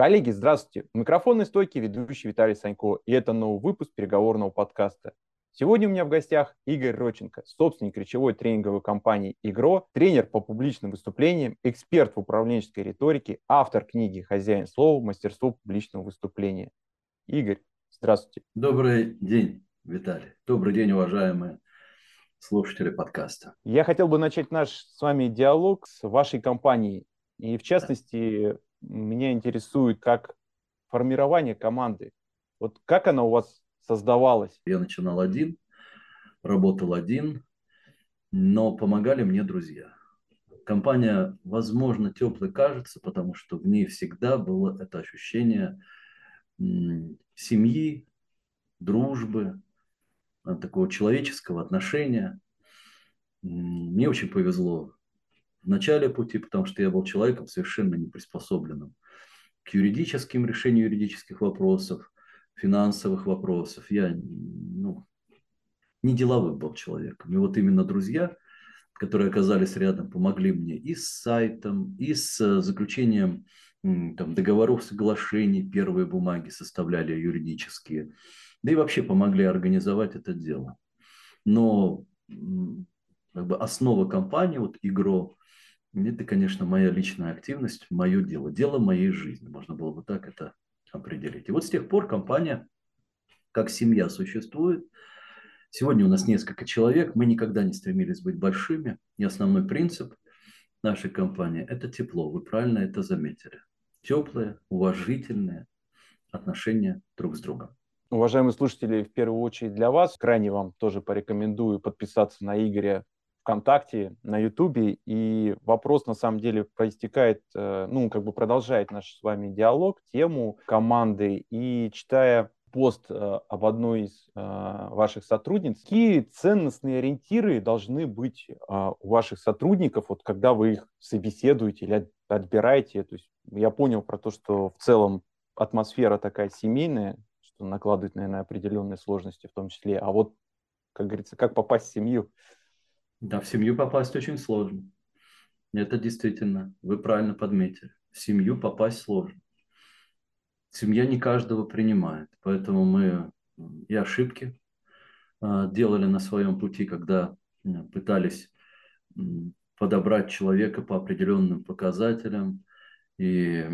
Коллеги, здравствуйте. У микрофонной стойки ведущий Виталий Санько, и это новый выпуск переговорного подкаста. Сегодня у меня в гостях Игорь Роченко, собственник речевой тренинговой компании «Игро», тренер по публичным выступлениям, эксперт в управленческой риторике, автор книги «Хозяин слова. Мастерство публичного выступления». Игорь, здравствуйте. Добрый день, Виталий. Добрый день, уважаемые слушатели подкаста. Я хотел бы начать наш с вами диалог с вашей компанией. И в частности, меня интересует как формирование команды. Вот как она у вас создавалась? Я начинал один, работал один, но помогали мне друзья. Компания, возможно, теплой кажется, потому что в ней всегда было это ощущение семьи, дружбы, такого человеческого отношения. Мне очень повезло в начале пути, потому что я был человеком совершенно не приспособленным к юридическим решению юридических вопросов, финансовых вопросов. Я ну, не деловым был человеком. И вот именно друзья, которые оказались рядом, помогли мне и с сайтом, и с э, заключением там, договоров, соглашений, первые бумаги составляли юридические, да и вообще помогли организовать это дело. Но как бы основа компании, вот ИГРО, это, конечно, моя личная активность, мое дело, дело моей жизни, можно было бы так это определить. И вот с тех пор компания, как семья, существует. Сегодня у нас несколько человек, мы никогда не стремились быть большими, и основной принцип нашей компании – это тепло, вы правильно это заметили. Теплые, уважительные отношения друг с другом. Уважаемые слушатели, в первую очередь для вас, крайне вам тоже порекомендую подписаться на Игоря ВКонтакте, на Ютубе, и вопрос на самом деле проистекает, э, ну, как бы продолжает наш с вами диалог, тему команды, и читая пост э, об одной из э, ваших сотрудниц, какие ценностные ориентиры должны быть у ваших сотрудников, вот когда вы их собеседуете или отбираете, то есть я понял про то, что в целом атмосфера такая семейная, что накладывает, наверное, определенные сложности в том числе, а вот, как говорится, как попасть в семью, да, в семью попасть очень сложно. Это действительно, вы правильно подметили. В семью попасть сложно. Семья не каждого принимает, поэтому мы и ошибки а, делали на своем пути, когда пытались подобрать человека по определенным показателям и,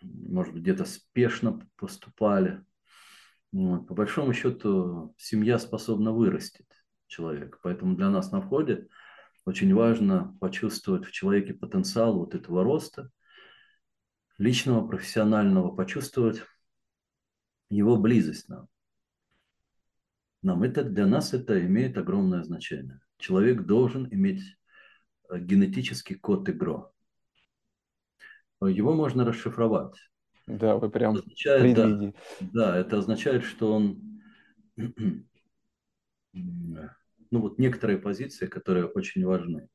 может быть, где-то спешно поступали. По большому счету, семья способна вырастить человека. Поэтому для нас на входе очень важно почувствовать в человеке потенциал вот этого роста, личного, профессионального, почувствовать его близость нам. Нам это, для нас это имеет огромное значение. Человек должен иметь э, генетический код ИГРО. Его можно расшифровать. Да, вы прям означает, да, да, это означает, что он ну вот некоторые позиции, которые очень важны.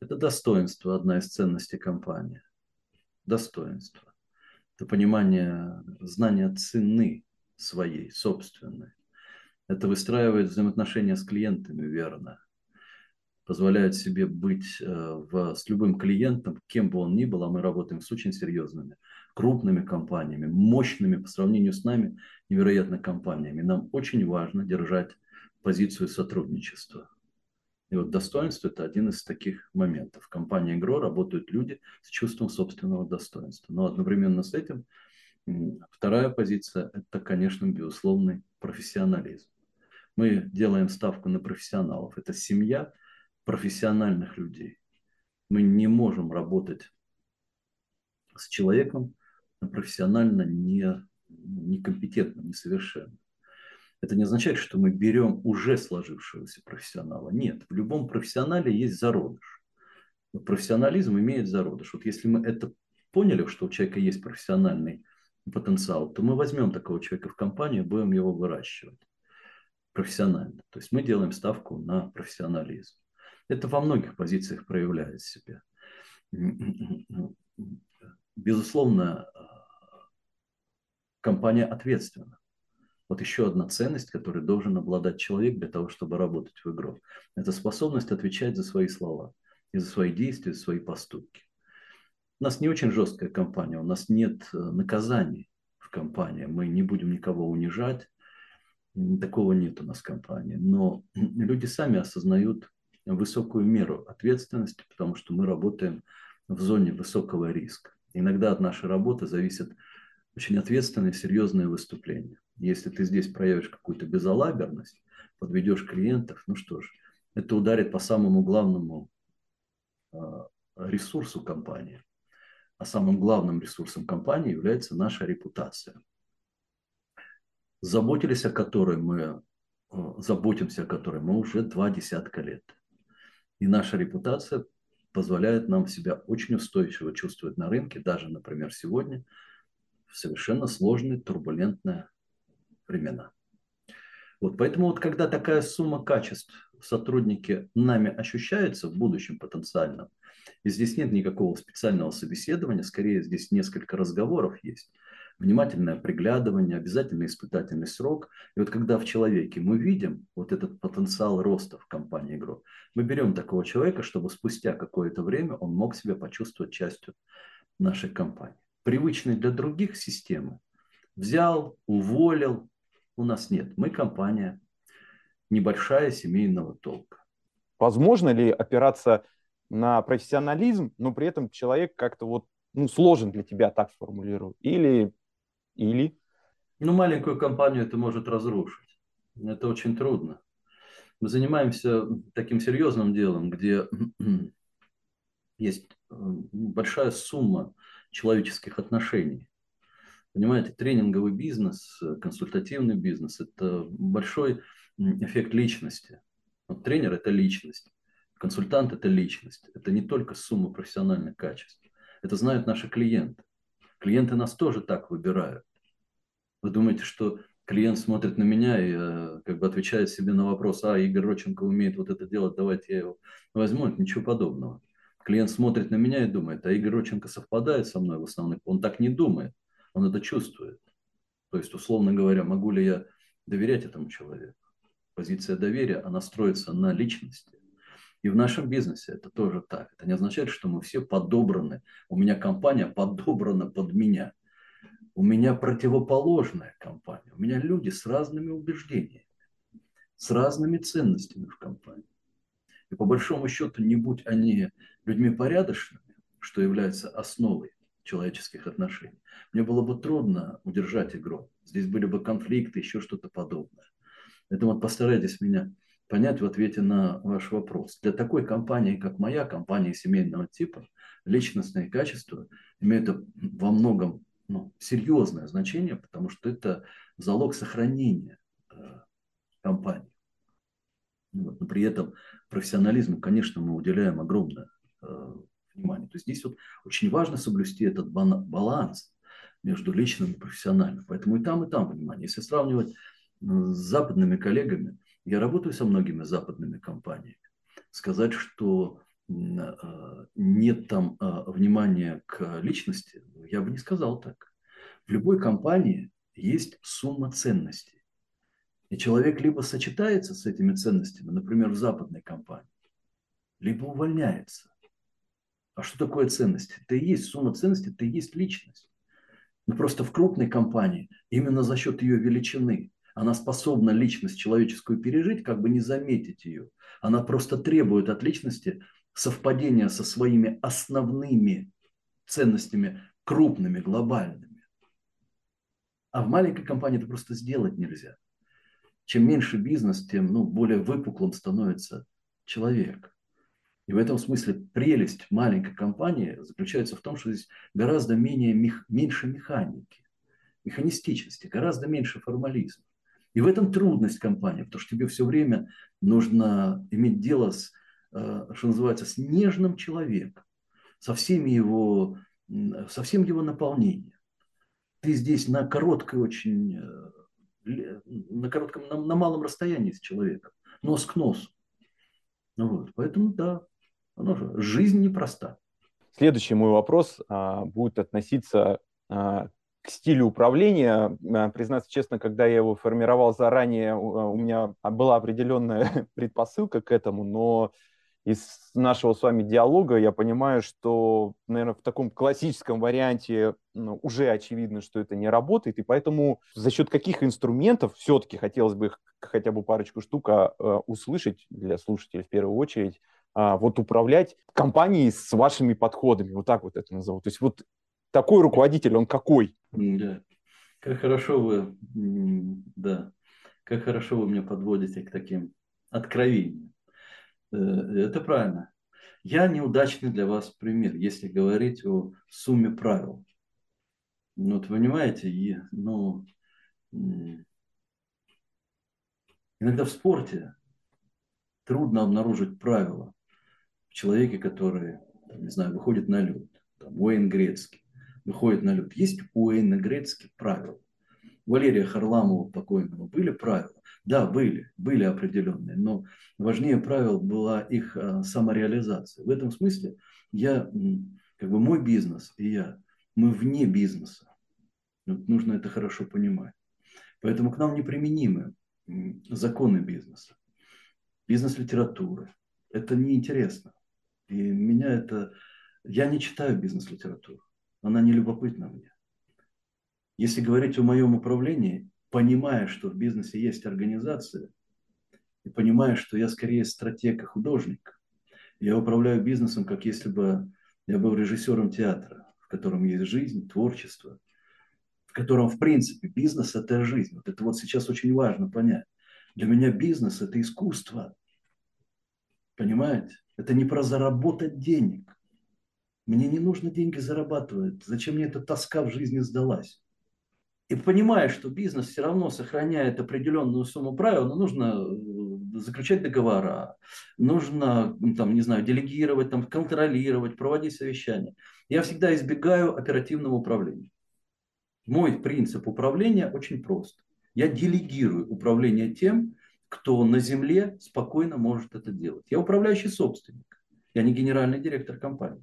Это достоинство, одна из ценностей компании. Достоинство. Это понимание, знание цены своей, собственной. Это выстраивает взаимоотношения с клиентами верно. Позволяет себе быть э, в, с любым клиентом, кем бы он ни был, а мы работаем с очень серьезными, крупными компаниями, мощными по сравнению с нами, невероятно компаниями. Нам очень важно держать позицию сотрудничества. И вот достоинство – это один из таких моментов. В компании ИГРО работают люди с чувством собственного достоинства. Но одновременно с этим вторая позиция – это, конечно, безусловный профессионализм. Мы делаем ставку на профессионалов. Это семья профессиональных людей. Мы не можем работать с человеком профессионально не, некомпетентным, несовершенным. Это не означает, что мы берем уже сложившегося профессионала. Нет, в любом профессионале есть зародыш. Профессионализм имеет зародыш. Вот если мы это поняли, что у человека есть профессиональный потенциал, то мы возьмем такого человека в компанию, будем его выращивать профессионально. То есть мы делаем ставку на профессионализм. Это во многих позициях проявляет себя. Безусловно, компания ответственна. Вот еще одна ценность, которой должен обладать человек для того, чтобы работать в игру. Это способность отвечать за свои слова, и за свои действия, за свои поступки. У нас не очень жесткая компания, у нас нет э, наказаний в компании. Мы не будем никого унижать. Такого нет у нас в компании. Но люди сами осознают высокую меру ответственности, потому что мы работаем в зоне высокого риска. Иногда от нашей работы зависит очень ответственное, серьезное выступление. Если ты здесь проявишь какую-то безалаберность, подведешь клиентов, ну что ж, это ударит по самому главному а, ресурсу компании. А самым главным ресурсом компании является наша репутация. Заботились о которой мы, а, заботимся о которой мы уже два десятка лет. И наша репутация позволяет нам себя очень устойчиво чувствовать на рынке, даже, например, сегодня, в совершенно сложные, турбулентные времена. Вот поэтому вот когда такая сумма качеств сотрудники нами ощущаются в будущем потенциальном, и здесь нет никакого специального собеседования, скорее здесь несколько разговоров есть, внимательное приглядывание, обязательный испытательный срок. И вот когда в человеке мы видим вот этот потенциал роста в компании игрок, мы берем такого человека, чтобы спустя какое-то время он мог себя почувствовать частью нашей компании. Привычной для других системы взял, уволил, у нас нет. Мы компания небольшая семейного толка. Возможно ли опираться на профессионализм, но при этом человек как-то вот ну, сложен для тебя, так сформулирую? Или, или? Ну, маленькую компанию это может разрушить. Это очень трудно. Мы занимаемся таким серьезным делом, где есть э, большая сумма человеческих отношений. Понимаете, тренинговый бизнес, консультативный бизнес – это большой эффект личности. Вот тренер – это личность, консультант – это личность. Это не только сумма профессиональных качеств. Это знают наши клиенты. Клиенты нас тоже так выбирают. Вы думаете, что клиент смотрит на меня и э, как бы отвечает себе на вопрос, а, Игорь Роченко умеет вот это делать, давайте я его возьму. Ничего подобного. Клиент смотрит на меня и думает, а Игорь Роченко совпадает со мной в основных. Он так не думает он это чувствует. То есть, условно говоря, могу ли я доверять этому человеку? Позиция доверия, она строится на личности. И в нашем бизнесе это тоже так. Это не означает, что мы все подобраны. У меня компания подобрана под меня. У меня противоположная компания. У меня люди с разными убеждениями, с разными ценностями в компании. И по большому счету, не будь они людьми порядочными, что является основой человеческих отношений. Мне было бы трудно удержать игру. Здесь были бы конфликты, еще что-то подобное. Поэтому постарайтесь меня понять в ответе на ваш вопрос. Для такой компании, как моя, компания семейного типа, личностные качества имеют во многом ну, серьезное значение, потому что это залог сохранения э, компании. Вот. Но при этом профессионализму, конечно, мы уделяем огромное э, внимание. То есть здесь вот очень важно соблюсти этот баланс между личным и профессиональным. Поэтому и там, и там внимание. Если сравнивать с западными коллегами, я работаю со многими западными компаниями. Сказать, что а, нет там а, внимания к личности, я бы не сказал так. В любой компании есть сумма ценностей. И человек либо сочетается с этими ценностями, например, в западной компании, либо увольняется. А что такое ценность? Это есть сумма ценностей, это есть личность. Но просто в крупной компании именно за счет ее величины она способна личность человеческую пережить, как бы не заметить ее. Она просто требует от личности совпадения со своими основными ценностями, крупными, глобальными. А в маленькой компании это просто сделать нельзя. Чем меньше бизнес, тем ну, более выпуклым становится человек. И в этом смысле прелесть маленькой компании заключается в том, что здесь гораздо менее, мех, меньше механики, механистичности, гораздо меньше формализма. И в этом трудность компании, потому что тебе все время нужно иметь дело с, э, что называется, с нежным человеком, со, всеми его, со всем его наполнением. Ты здесь на короткой очень, э, на коротком, на, на малом расстоянии с человеком, нос к носу. Ну вот, поэтому да, оно же, жизнь непроста. Следующий мой вопрос а, будет относиться а, к стилю управления. А, признаться честно, когда я его формировал заранее, у, у меня была определенная предпосылка к этому, но из нашего с вами диалога я понимаю, что, наверное, в таком классическом варианте ну, уже очевидно, что это не работает, и поэтому за счет каких инструментов все-таки хотелось бы хотя бы парочку штук а, а, услышать для слушателей в первую очередь, а, вот управлять компанией с вашими подходами, вот так вот это назову. То есть вот такой руководитель, он какой? Да. Как хорошо вы, да, как хорошо вы меня подводите к таким откровениям. Э, это правильно. Я неудачный для вас пример, если говорить о сумме правил. Ну, вот понимаете, ну, иногда в спорте трудно обнаружить правила в человеке, который, там, не знаю, выходит на лед. Там, Уэйн Грецкий выходит на лед. Есть у Уэйна Грецкий правила. Валерия Харламова покойного были правила? Да, были, были определенные, но важнее правил была их а, самореализация. В этом смысле я, как бы мой бизнес и я, мы вне бизнеса. Вот нужно это хорошо понимать. Поэтому к нам неприменимы законы бизнеса, бизнес-литературы. Это неинтересно. И меня это... Я не читаю бизнес-литературу. Она не любопытна мне. Если говорить о моем управлении, понимая, что в бизнесе есть организация, и понимая, что я скорее стратег и художник, я управляю бизнесом, как если бы я был режиссером театра, в котором есть жизнь, творчество, в котором, в принципе, бизнес – это жизнь. Вот это вот сейчас очень важно понять. Для меня бизнес – это искусство. Понимаете? Это не про заработать денег. Мне не нужно деньги зарабатывать. Зачем мне эта тоска в жизни сдалась? И понимая, что бизнес все равно сохраняет определенную сумму правил, но нужно э, заключать договора, нужно, там, не знаю, делегировать, там, контролировать, проводить совещания. Я всегда избегаю оперативного управления. Мой принцип управления очень прост. Я делегирую управление тем, кто на земле спокойно может это делать. Я управляющий собственник. Я не генеральный директор компании.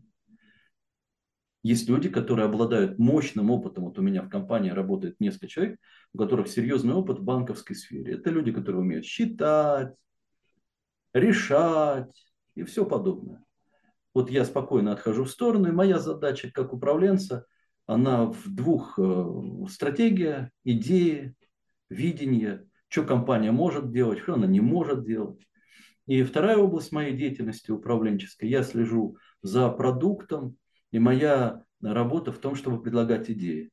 Есть люди, которые обладают мощным опытом. Вот у меня в компании работает несколько человек, у которых серьезный опыт в банковской сфере. Это люди, которые умеют считать, решать и все подобное. Вот я спокойно отхожу в сторону, и моя задача как управленца, она в двух э, стратегия, идеи, видение, что компания может делать, что она не может делать. И вторая область моей деятельности управленческой, я слежу за продуктом, и моя работа в том, чтобы предлагать идеи.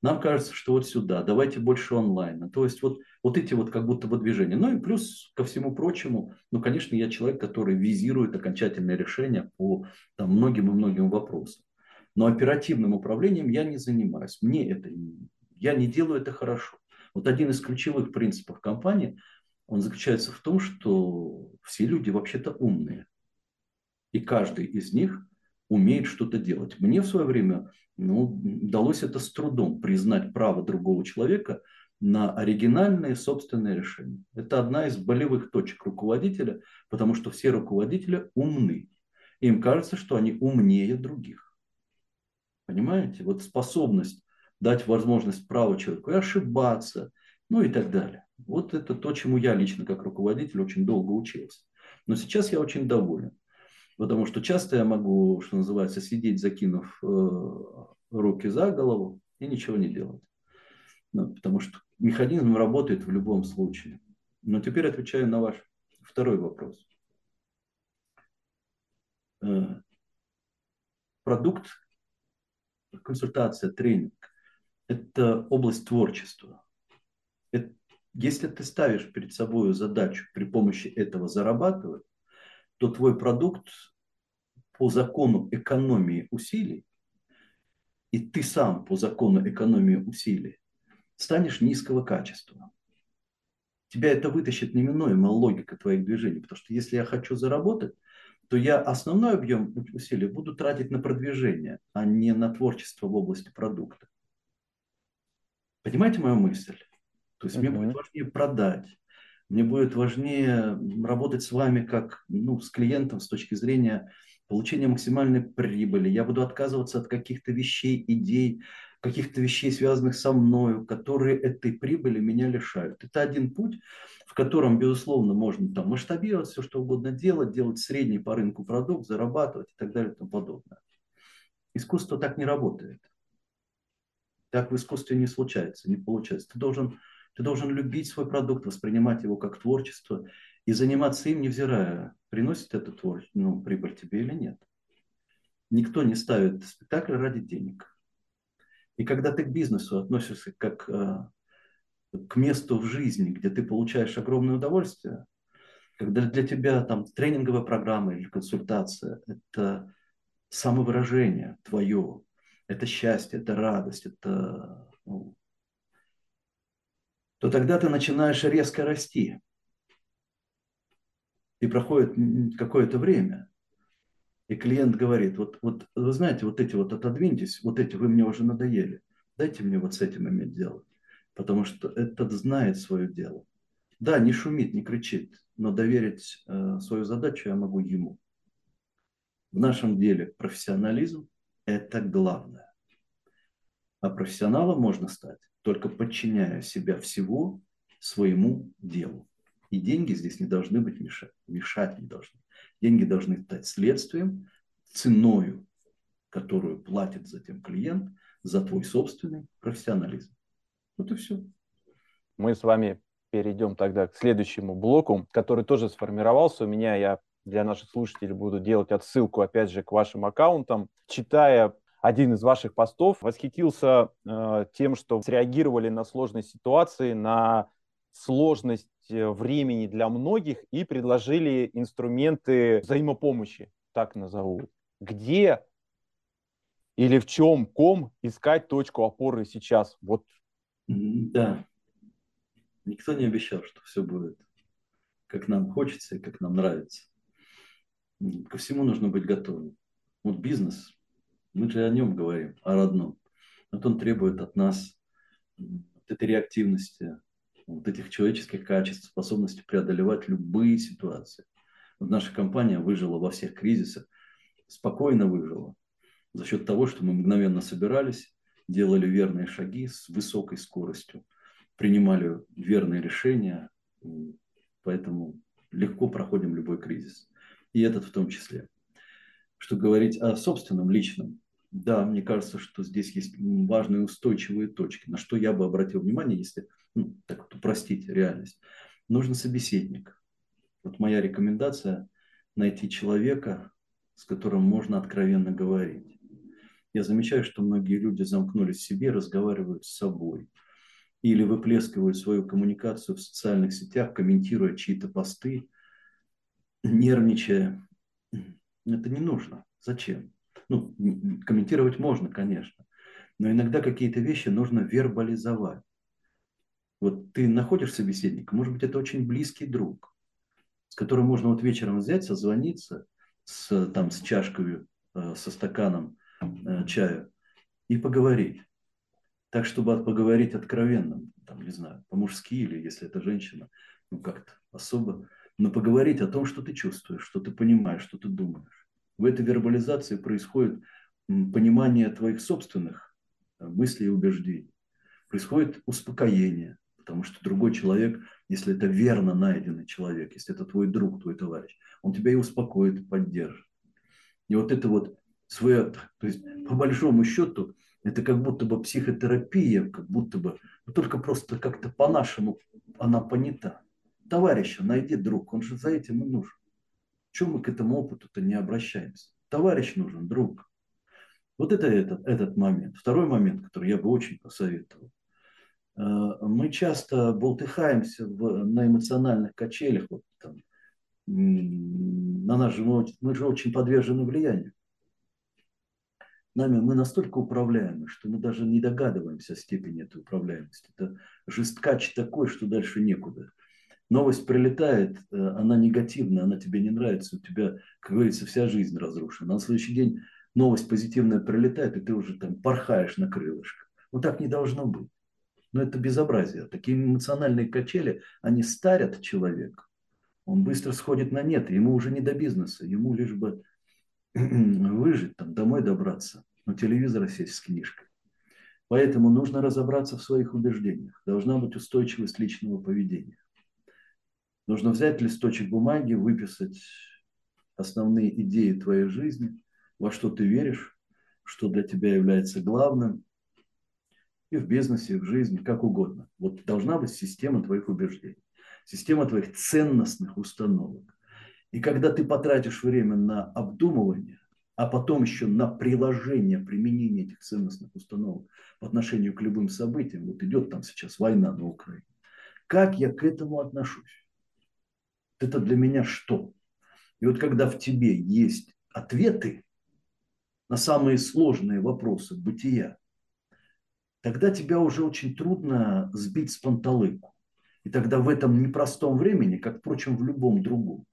Нам кажется, что вот сюда, давайте больше онлайна. То есть вот, вот эти вот как будто бы движения. Ну и плюс ко всему прочему, ну, конечно, я человек, который визирует окончательное решение по там, многим и многим вопросам. Но оперативным управлением я не занимаюсь. Мне это, я не делаю это хорошо. Вот один из ключевых принципов компании, он заключается в том, что все люди вообще-то умные. И каждый из них умеет что-то делать. Мне в свое время ну, удалось это с трудом признать право другого человека на оригинальные собственные решения. Это одна из болевых точек руководителя, потому что все руководители умны. Им кажется, что они умнее других. Понимаете? Вот способность дать возможность право человеку и ошибаться, ну и так далее. Вот это то, чему я лично как руководитель очень долго учился. Но сейчас я очень доволен. Потому что часто я могу, что называется, сидеть, закинув э, руки за голову и ничего не делать. Ну, потому что механизм работает в любом случае. Но теперь отвечаю на ваш второй вопрос. Э, продукт, консультация, тренинг – это область творчества. Это, если ты ставишь перед собой задачу при помощи этого зарабатывать, то твой продукт по закону экономии усилий, и ты сам по закону экономии усилий станешь низкого качества. Тебя это вытащит неминуемо логика твоих движений, потому что если я хочу заработать, то я основной объем усилий буду тратить на продвижение, а не на творчество в области продукта. Понимаете мою мысль? То есть uh-huh. мне будет важнее продать, мне будет важнее работать с вами как ну, с клиентом с точки зрения получения максимальной прибыли. Я буду отказываться от каких-то вещей, идей, каких-то вещей, связанных со мною, которые этой прибыли меня лишают. Это один путь, в котором, безусловно, можно там масштабировать все, что угодно делать, делать средний по рынку продукт, зарабатывать и так далее и тому подобное. Искусство так не работает. Так в искусстве не случается, не получается. Ты должен, ты должен любить свой продукт, воспринимать его как творчество и заниматься им, невзирая, приносит это творчество, ну, прибыль тебе или нет. Никто не ставит спектакль ради денег. И когда ты к бизнесу относишься как э, к месту в жизни, где ты получаешь огромное удовольствие, когда для тебя там тренинговая программа или консультация – это самовыражение твое, это счастье, это радость, это ну, то тогда ты начинаешь резко расти. И проходит какое-то время, и клиент говорит, вот, вот вы знаете, вот эти вот отодвиньтесь, вот эти вы мне уже надоели, дайте мне вот с этим иметь дело, потому что этот знает свое дело. Да, не шумит, не кричит, но доверить э, свою задачу я могу ему. В нашем деле профессионализм – это главное. А профессионалом можно стать, только подчиняя себя всего своему делу. И деньги здесь не должны быть мешать, мешать не должны. Деньги должны стать следствием, ценою, которую платит затем клиент за твой собственный профессионализм. Вот и все. Мы с вами перейдем тогда к следующему блоку, который тоже сформировался у меня. Я для наших слушателей буду делать отсылку, опять же, к вашим аккаунтам. Читая один из ваших постов, восхитился э, тем, что среагировали на сложные ситуации, на сложность э, времени для многих и предложили инструменты взаимопомощи, так назову. Где или в чем ком искать точку опоры сейчас? Вот. Да. Никто не обещал, что все будет как нам хочется и как нам нравится. Ко всему нужно быть готовым. Вот бизнес, мы же о нем говорим, о родном. Вот он требует от нас вот этой реактивности, вот этих человеческих качеств, способности преодолевать любые ситуации. Вот наша компания выжила во всех кризисах, спокойно выжила за счет того, что мы мгновенно собирались, делали верные шаги с высокой скоростью, принимали верные решения, поэтому легко проходим любой кризис. И этот в том числе. Что говорить о собственном, личном, да, мне кажется, что здесь есть важные устойчивые точки, на что я бы обратил внимание, если ну, так упростить реальность. Нужен собеседник. Вот моя рекомендация – найти человека, с которым можно откровенно говорить. Я замечаю, что многие люди замкнулись в себе, разговаривают с собой или выплескивают свою коммуникацию в социальных сетях, комментируя чьи-то посты, нервничая. Это не нужно. Зачем? Ну, комментировать можно, конечно, но иногда какие-то вещи нужно вербализовать. Вот ты находишь собеседника, может быть, это очень близкий друг, с которым можно вот вечером взять, созвониться с, там, с чашкой, э, со стаканом э, чая и поговорить. Так, чтобы поговорить откровенно, там, не знаю, по-мужски или если это женщина, ну как-то особо, но поговорить о том, что ты чувствуешь, что ты понимаешь, что ты думаешь. В этой вербализации происходит понимание твоих собственных э, мыслей и убеждений. Происходит успокоение, потому что другой человек, если это верно найденный человек, если это твой друг, твой товарищ, он тебя и успокоит, и поддержит. И вот это вот свое, то есть по большому счету, это как будто бы психотерапия, как будто бы, но только просто как-то по-нашему она понята. Товарища найди, друг, он же за этим и нужен. Чем мы к этому опыту-то не обращаемся? Товарищ нужен, друг. Вот это этот, этот момент. Второй момент, который я бы очень посоветовал. Э, мы часто болтыхаемся в, на эмоциональных качелях. Вот, там, на нас же мы, мы же очень подвержены влиянию. Нами мы настолько управляемы, что мы даже не догадываемся о степени этой управляемости. Это жесткач такой, что дальше некуда новость прилетает, э, она негативная, она тебе не нравится, у тебя, как говорится, вся жизнь разрушена. На следующий день новость позитивная прилетает, и ты уже там порхаешь на крылышках. Вот так не должно быть. Но это безобразие. Такие эмоциональные качели, они старят человека. Он быстро сходит на нет, ему уже не до бизнеса, ему лишь бы выжить, там, домой добраться, на телевизор сесть с книжкой. Поэтому нужно разобраться в своих убеждениях. Должна быть устойчивость личного поведения. Нужно взять листочек бумаги, выписать основные идеи твоей жизни, во что ты веришь, что для тебя является главным, и в бизнесе, и в жизни, как угодно. Вот должна быть система твоих убеждений, система твоих ценностных установок. И когда ты потратишь время на обдумывание, а потом еще на приложение, применение этих ценностных установок по отношению к любым событиям, вот идет там сейчас война на Украине, как я к этому отношусь? Это для меня что? И вот когда в тебе есть ответы на самые сложные вопросы бытия, тогда тебя уже очень трудно сбить с панталыку. И тогда в этом непростом времени, как, впрочем, в любом другом,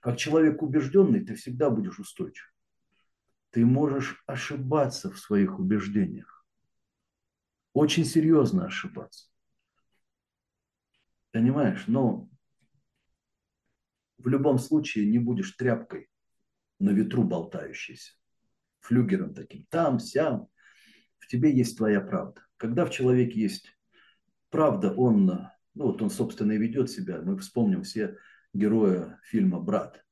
как человек убежденный, ты всегда будешь устойчив. Ты можешь ошибаться в своих убеждениях. Очень серьезно ошибаться. Понимаешь? Но в любом случае не будешь тряпкой на ветру болтающейся, флюгером таким, там, сям. В тебе есть твоя правда. Когда в человеке есть правда, он, ну вот он, собственно, и ведет себя. Мы вспомним все героя фильма «Брат».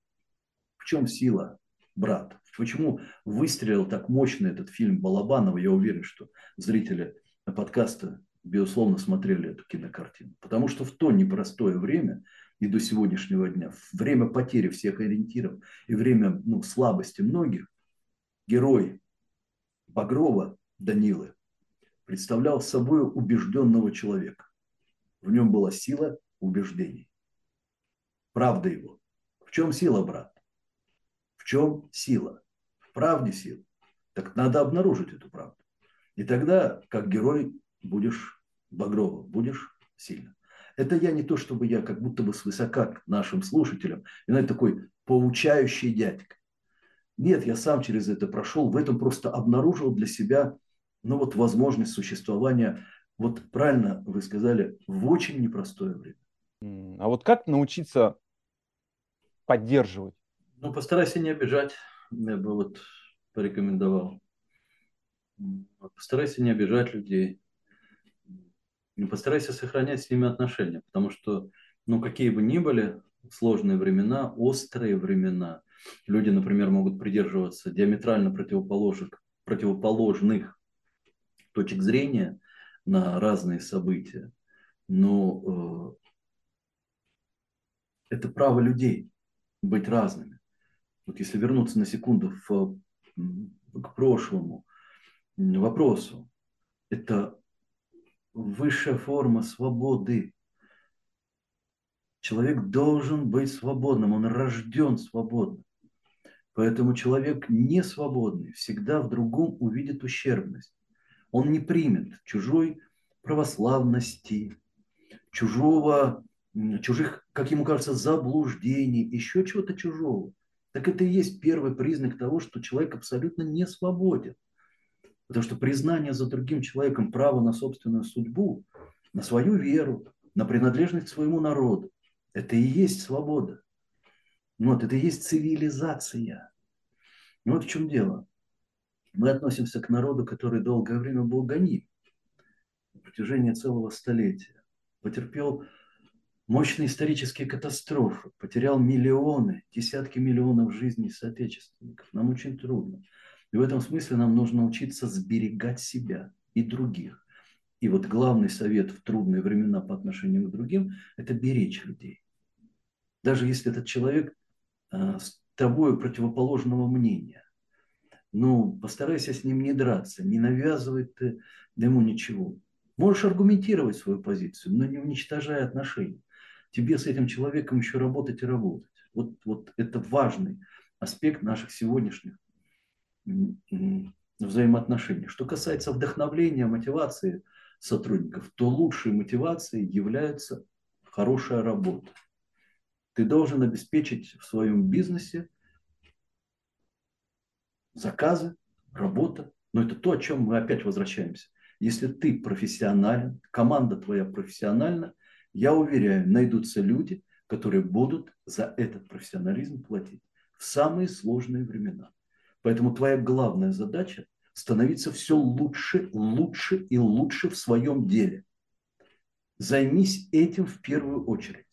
В чем сила «Брат»? Почему выстрелил так мощно этот фильм Балабанова? Я уверен, что зрители подкаста, безусловно, смотрели эту кинокартину. Потому что в то непростое время и до сегодняшнего дня, время потери всех ориентиров и время ну, слабости многих, герой Багрова Данилы представлял собой убежденного человека. В нем была сила убеждений. Правда его. В чем сила, брат? В чем сила? В правде сила. Так надо обнаружить эту правду. И тогда, как герой, будешь Багрова, будешь сильно. Это я не то, чтобы я как будто бы свысока к нашим слушателям, и знаете, такой поучающий дядька. Нет, я сам через это прошел, в этом просто обнаружил для себя ну вот возможность существования, вот правильно вы сказали, в очень непростое время. А вот как научиться поддерживать? Ну, постарайся не обижать, я бы вот порекомендовал. Постарайся не обижать людей. Постарайся сохранять с ними отношения, потому что, ну, какие бы ни были сложные времена, острые времена, люди, например, могут придерживаться диаметрально противоположных, противоположных точек зрения на разные события, но э, это право людей быть разными. Вот если вернуться на секунду в, к прошлому вопросу, это высшая форма свободы. Человек должен быть свободным, он рожден свободным. Поэтому человек не свободный всегда в другом увидит ущербность. Он не примет чужой православности, чужого, чужих, как ему кажется, заблуждений, еще чего-то чужого. Так это и есть первый признак того, что человек абсолютно не свободен. Потому что признание за другим человеком права на собственную судьбу, на свою веру, на принадлежность к своему народу, это и есть свобода. Вот, это и есть цивилизация. Ну вот в чем дело мы относимся к народу, который долгое время был гоним на протяжении целого столетия, потерпел мощные исторические катастрофы, потерял миллионы, десятки миллионов жизней соотечественников. Нам очень трудно. И в этом смысле нам нужно учиться сберегать себя и других. И вот главный совет в трудные времена по отношению к другим – это беречь людей. Даже если этот человек э, с тобой противоположного мнения ну, постарайся с ним не драться, не навязывай ты ему ничего. Можешь аргументировать свою позицию, но не уничтожай отношения. Тебе с этим человеком еще работать и работать. Вот, вот это важный аспект наших сегодняшних взаимоотношений. Что касается вдохновления, мотивации сотрудников, то лучшей мотивацией является хорошая работа. Ты должен обеспечить в своем бизнесе заказы, работа. Но это то, о чем мы опять возвращаемся. Если ты профессионален, команда твоя профессиональна, я уверяю, найдутся люди, которые будут за этот профессионализм платить в самые сложные времена. Поэтому твоя главная задача становиться все лучше, лучше и лучше в своем деле. Займись этим в первую очередь.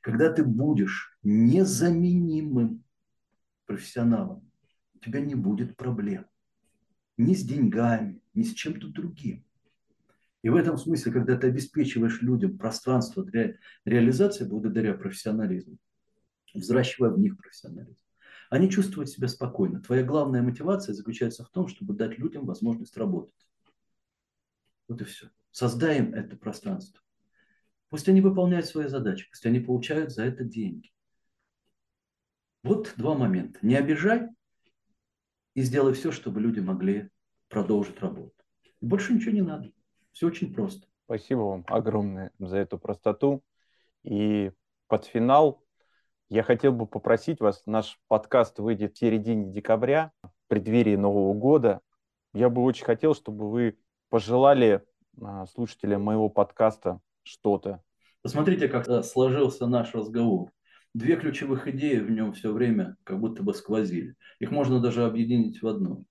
Когда ты будешь незаменимым профессионалом, у тебя не будет проблем. Ни с деньгами, ни с чем-то другим. И в этом смысле, когда ты обеспечиваешь людям пространство для реализации благодаря профессионализму, взращивая в них профессионализм, они чувствуют себя спокойно. Твоя главная мотивация заключается в том, чтобы дать людям возможность работать. Вот и все. Создаем это пространство. Пусть они выполняют свои задачи, пусть они получают за это деньги. Вот два момента. Не обижай и сделай все, чтобы люди могли продолжить работу. И больше ничего не надо. Все очень просто. Спасибо вам огромное за эту простоту. И под финал я хотел бы попросить вас, наш подкаст выйдет в середине декабря, в преддверии Нового года. Я бы очень хотел, чтобы вы пожелали а, слушателям моего подкаста что-то. Посмотрите, как э, сложился наш разговор. Две ключевых идеи в нем все время как будто бы сквозили. Их можно даже объединить в одну.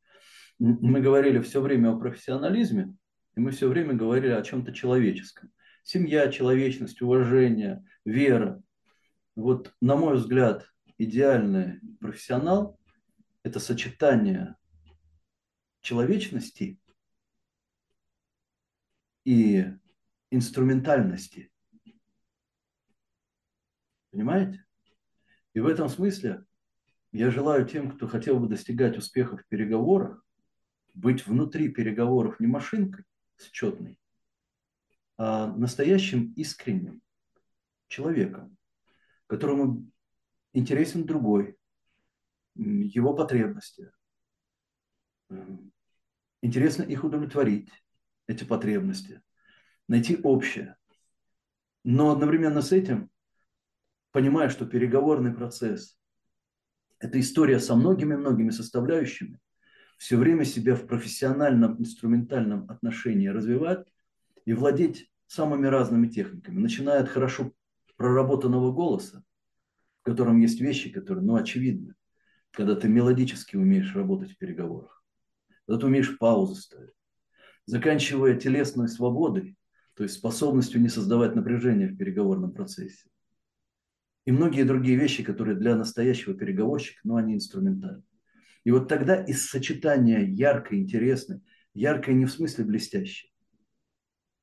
Мы говорили все время о профессионализме, и мы все время говорили о чем-то человеческом. Семья, человечность, уважение, вера. Вот, на мой взгляд, идеальный профессионал – это сочетание человечности и инструментальности. Понимаете? И в этом смысле я желаю тем, кто хотел бы достигать успеха в переговорах, быть внутри переговоров не машинкой счетной, а настоящим искренним человеком, которому интересен другой, его потребности. Интересно их удовлетворить, эти потребности, найти общее. Но одновременно с этим, понимая, что переговорный процесс – это история со многими-многими составляющими, все время себя в профессиональном, инструментальном отношении развивать и владеть самыми разными техниками, начиная от хорошо проработанного голоса, в котором есть вещи, которые, ну, очевидны, когда ты мелодически умеешь работать в переговорах, когда ты умеешь паузы ставить, заканчивая телесной свободой, то есть способностью не создавать напряжение в переговорном процессе. И многие другие вещи, которые для настоящего переговорщика, ну, они инструментальны. И вот тогда из сочетания яркой, интересной, яркой не в смысле блестящей,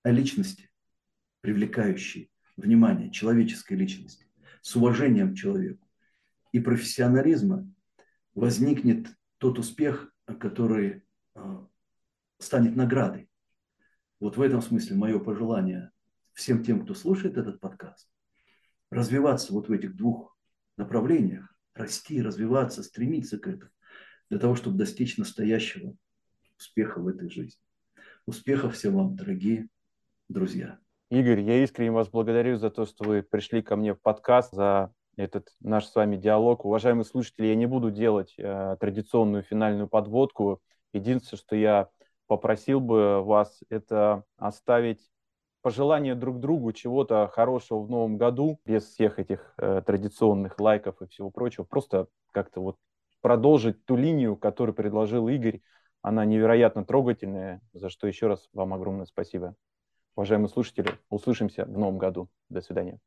а личности, привлекающей внимание, человеческой личности, с уважением к человеку и профессионализма возникнет тот успех, который а, станет наградой. Вот в этом смысле мое пожелание всем тем, кто слушает этот подкаст, развиваться вот в этих двух направлениях, расти, развиваться, стремиться к этому, для того, чтобы достичь настоящего успеха в этой жизни. Успехов всем вам, дорогие друзья. Игорь, я искренне вас благодарю за то, что вы пришли ко мне в подкаст, за этот наш с вами диалог. Уважаемые слушатели, я не буду делать э, традиционную финальную подводку. Единственное, что я попросил бы вас, это оставить пожелание друг другу чего-то хорошего в новом году, без всех этих э, традиционных лайков и всего прочего. Просто как-то вот продолжить ту линию, которую предложил Игорь. Она невероятно трогательная, за что еще раз вам огромное спасибо. Уважаемые слушатели, услышимся в новом году. До свидания.